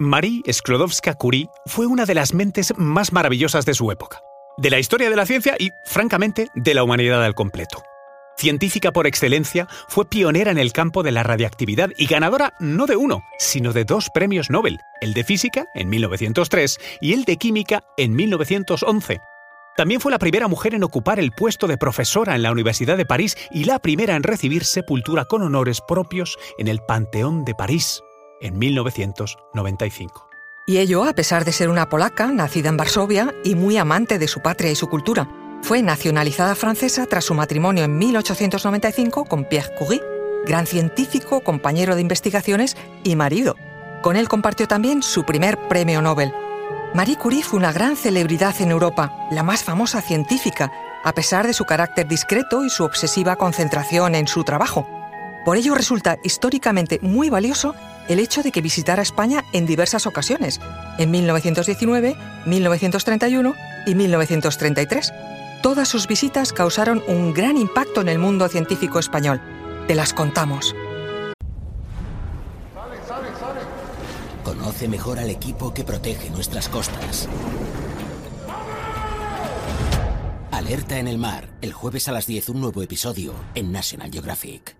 Marie Sklodowska-Curie fue una de las mentes más maravillosas de su época, de la historia de la ciencia y, francamente, de la humanidad al completo. Científica por excelencia, fue pionera en el campo de la radiactividad y ganadora no de uno, sino de dos premios Nobel, el de física en 1903 y el de química en 1911. También fue la primera mujer en ocupar el puesto de profesora en la Universidad de París y la primera en recibir sepultura con honores propios en el Panteón de París en 1995. Y ello a pesar de ser una polaca nacida en Varsovia y muy amante de su patria y su cultura. Fue nacionalizada francesa tras su matrimonio en 1895 con Pierre Curie, gran científico, compañero de investigaciones y marido. Con él compartió también su primer premio Nobel. Marie Curie fue una gran celebridad en Europa, la más famosa científica, a pesar de su carácter discreto y su obsesiva concentración en su trabajo. Por ello resulta históricamente muy valioso el hecho de que visitara España en diversas ocasiones, en 1919, 1931 y 1933. Todas sus visitas causaron un gran impacto en el mundo científico español. Te las contamos. Conoce mejor al equipo que protege nuestras costas. Alerta en el mar, el jueves a las 10 un nuevo episodio en National Geographic.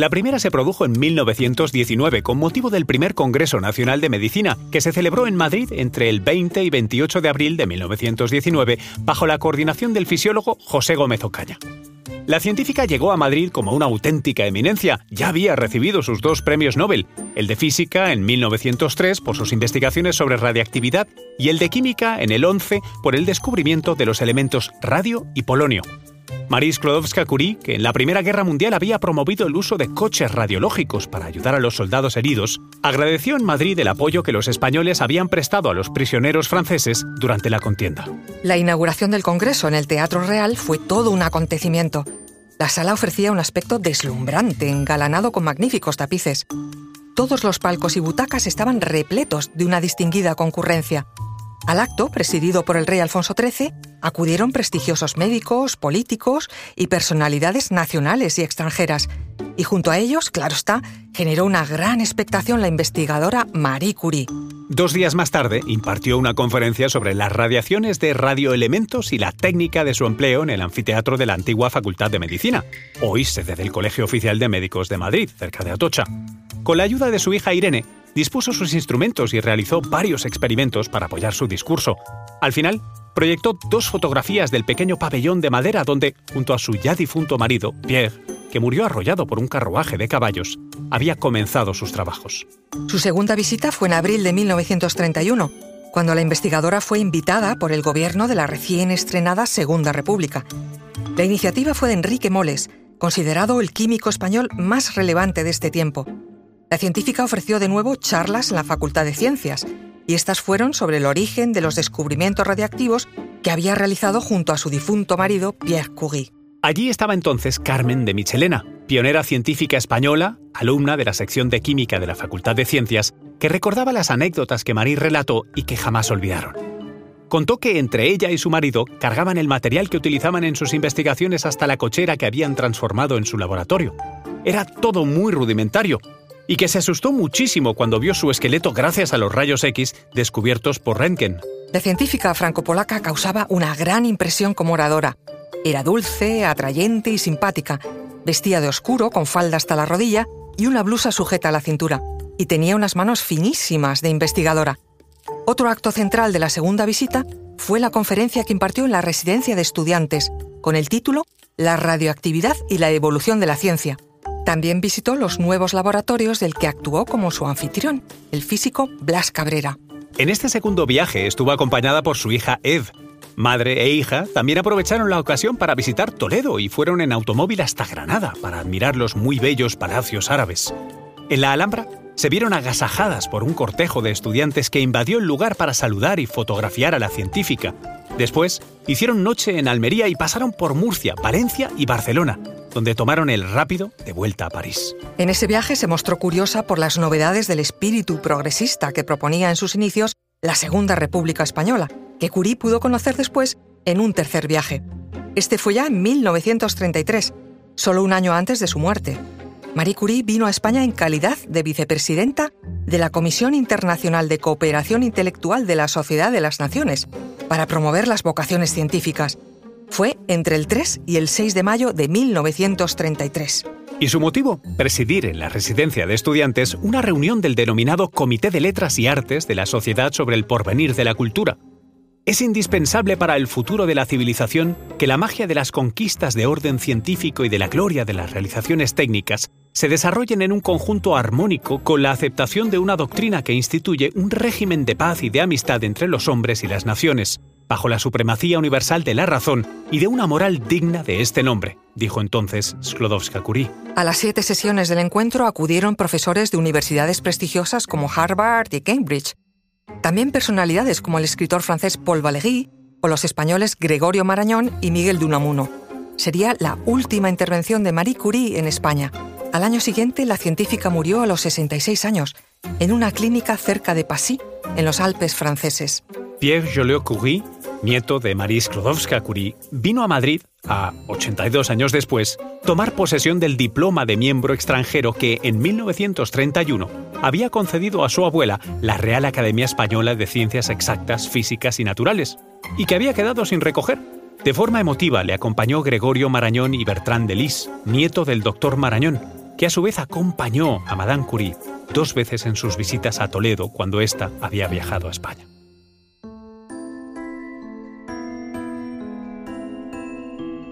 La primera se produjo en 1919 con motivo del primer Congreso Nacional de Medicina, que se celebró en Madrid entre el 20 y 28 de abril de 1919 bajo la coordinación del fisiólogo José Gómez Ocaña. La científica llegó a Madrid como una auténtica eminencia. Ya había recibido sus dos premios Nobel, el de física en 1903 por sus investigaciones sobre radiactividad y el de química en el 11 por el descubrimiento de los elementos radio y polonio. Marie Sklodowska-Curie, que en la Primera Guerra Mundial había promovido el uso de coches radiológicos para ayudar a los soldados heridos, agradeció en Madrid el apoyo que los españoles habían prestado a los prisioneros franceses durante la contienda. La inauguración del Congreso en el Teatro Real fue todo un acontecimiento. La sala ofrecía un aspecto deslumbrante, engalanado con magníficos tapices. Todos los palcos y butacas estaban repletos de una distinguida concurrencia. Al acto, presidido por el rey Alfonso XIII, acudieron prestigiosos médicos, políticos y personalidades nacionales y extranjeras. Y junto a ellos, claro está, generó una gran expectación la investigadora Marie Curie. Dos días más tarde, impartió una conferencia sobre las radiaciones de radioelementos y la técnica de su empleo en el anfiteatro de la antigua Facultad de Medicina, hoy sede del Colegio Oficial de Médicos de Madrid, cerca de Atocha. Con la ayuda de su hija Irene, dispuso sus instrumentos y realizó varios experimentos para apoyar su discurso. Al final, proyectó dos fotografías del pequeño pabellón de madera donde, junto a su ya difunto marido, Pierre, que murió arrollado por un carruaje de caballos, había comenzado sus trabajos. Su segunda visita fue en abril de 1931, cuando la investigadora fue invitada por el gobierno de la recién estrenada Segunda República. La iniciativa fue de Enrique Moles, considerado el químico español más relevante de este tiempo. La científica ofreció de nuevo charlas en la Facultad de Ciencias, y estas fueron sobre el origen de los descubrimientos radiactivos que había realizado junto a su difunto marido Pierre Curie. Allí estaba entonces Carmen de Michelena, pionera científica española, alumna de la sección de química de la Facultad de Ciencias, que recordaba las anécdotas que Marie relató y que jamás olvidaron. Contó que entre ella y su marido cargaban el material que utilizaban en sus investigaciones hasta la cochera que habían transformado en su laboratorio. Era todo muy rudimentario, y que se asustó muchísimo cuando vio su esqueleto gracias a los rayos X descubiertos por Röntgen. La científica franco-polaca causaba una gran impresión como oradora. Era dulce, atrayente y simpática. Vestía de oscuro, con falda hasta la rodilla y una blusa sujeta a la cintura. Y tenía unas manos finísimas de investigadora. Otro acto central de la segunda visita fue la conferencia que impartió en la residencia de estudiantes, con el título La radioactividad y la evolución de la ciencia. También visitó los nuevos laboratorios del que actuó como su anfitrión, el físico Blas Cabrera. En este segundo viaje estuvo acompañada por su hija Ed. Madre e hija también aprovecharon la ocasión para visitar Toledo y fueron en automóvil hasta Granada para admirar los muy bellos palacios árabes. En la Alhambra se vieron agasajadas por un cortejo de estudiantes que invadió el lugar para saludar y fotografiar a la científica. Después, hicieron noche en Almería y pasaron por Murcia, Valencia y Barcelona. Donde tomaron el rápido de vuelta a París. En ese viaje se mostró curiosa por las novedades del espíritu progresista que proponía en sus inicios la Segunda República Española, que Curie pudo conocer después en un tercer viaje. Este fue ya en 1933, solo un año antes de su muerte. Marie Curie vino a España en calidad de vicepresidenta de la Comisión Internacional de Cooperación Intelectual de la Sociedad de las Naciones para promover las vocaciones científicas. Fue entre el 3 y el 6 de mayo de 1933. ¿Y su motivo? Presidir en la residencia de estudiantes una reunión del denominado Comité de Letras y Artes de la Sociedad sobre el Porvenir de la Cultura, es indispensable para el futuro de la civilización que la magia de las conquistas de orden científico y de la gloria de las realizaciones técnicas se desarrollen en un conjunto armónico con la aceptación de una doctrina que instituye un régimen de paz y de amistad entre los hombres y las naciones, bajo la supremacía universal de la razón y de una moral digna de este nombre, dijo entonces Sklodowska-Curie. A las siete sesiones del encuentro acudieron profesores de universidades prestigiosas como Harvard y Cambridge, también personalidades como el escritor francés Paul Valéry o los españoles Gregorio Marañón y Miguel de Unamuno. Sería la última intervención de Marie Curie en España. Al año siguiente, la científica murió a los 66 años, en una clínica cerca de Passy, en los Alpes franceses. Pierre Joliot-Curie, nieto de Marie Sklodowska-Curie, vino a Madrid, a 82 años después, tomar posesión del diploma de miembro extranjero que, en 1931, había concedido a su abuela la Real Academia Española de Ciencias Exactas, Físicas y Naturales, y que había quedado sin recoger. De forma emotiva le acompañó Gregorio Marañón y Bertrand de Lis, nieto del doctor Marañón, que a su vez acompañó a Madame Curie dos veces en sus visitas a Toledo cuando ésta había viajado a España.